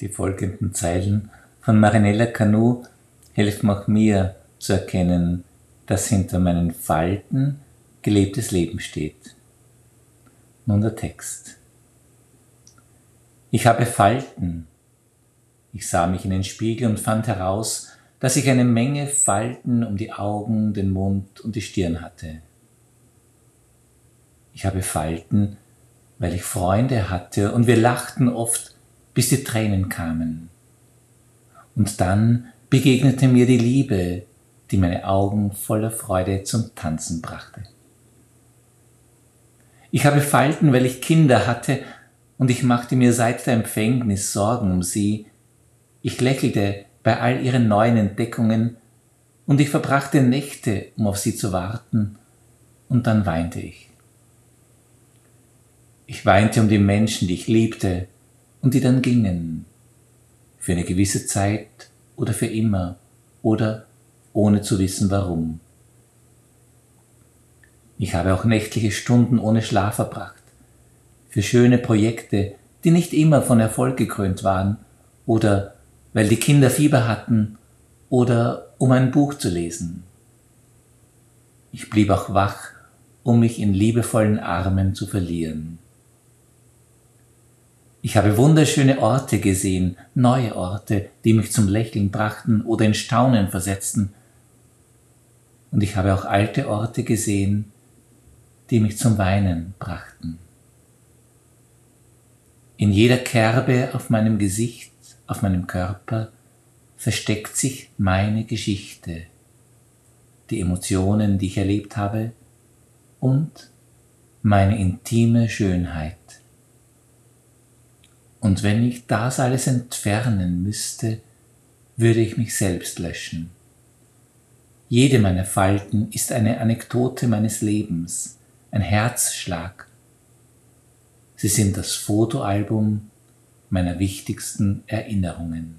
Die folgenden Zeilen von Marinella Canu helfen auch mir zu erkennen, dass hinter meinen Falten gelebtes Leben steht. Nun der Text. Ich habe Falten. Ich sah mich in den Spiegel und fand heraus, dass ich eine Menge Falten um die Augen, den Mund und die Stirn hatte. Ich habe Falten, weil ich Freunde hatte und wir lachten oft, bis die Tränen kamen. Und dann begegnete mir die Liebe, die meine Augen voller Freude zum Tanzen brachte. Ich habe Falten, weil ich Kinder hatte und ich machte mir seit der Empfängnis Sorgen um sie. Ich lächelte bei all ihren neuen Entdeckungen und ich verbrachte Nächte, um auf sie zu warten, und dann weinte ich. Ich weinte um die Menschen, die ich liebte und die dann gingen, für eine gewisse Zeit oder für immer oder ohne zu wissen warum. Ich habe auch nächtliche Stunden ohne Schlaf verbracht, für schöne Projekte, die nicht immer von Erfolg gekrönt waren oder weil die Kinder Fieber hatten oder um ein Buch zu lesen. Ich blieb auch wach, um mich in liebevollen Armen zu verlieren. Ich habe wunderschöne Orte gesehen, neue Orte, die mich zum Lächeln brachten oder in Staunen versetzten. Und ich habe auch alte Orte gesehen, die mich zum Weinen brachten. In jeder Kerbe auf meinem Gesicht, auf meinem Körper versteckt sich meine Geschichte, die Emotionen, die ich erlebt habe und meine intime Schönheit. Und wenn ich das alles entfernen müsste, würde ich mich selbst löschen. Jede meiner Falten ist eine Anekdote meines Lebens, ein Herzschlag. Sie sind das Fotoalbum meiner wichtigsten Erinnerungen.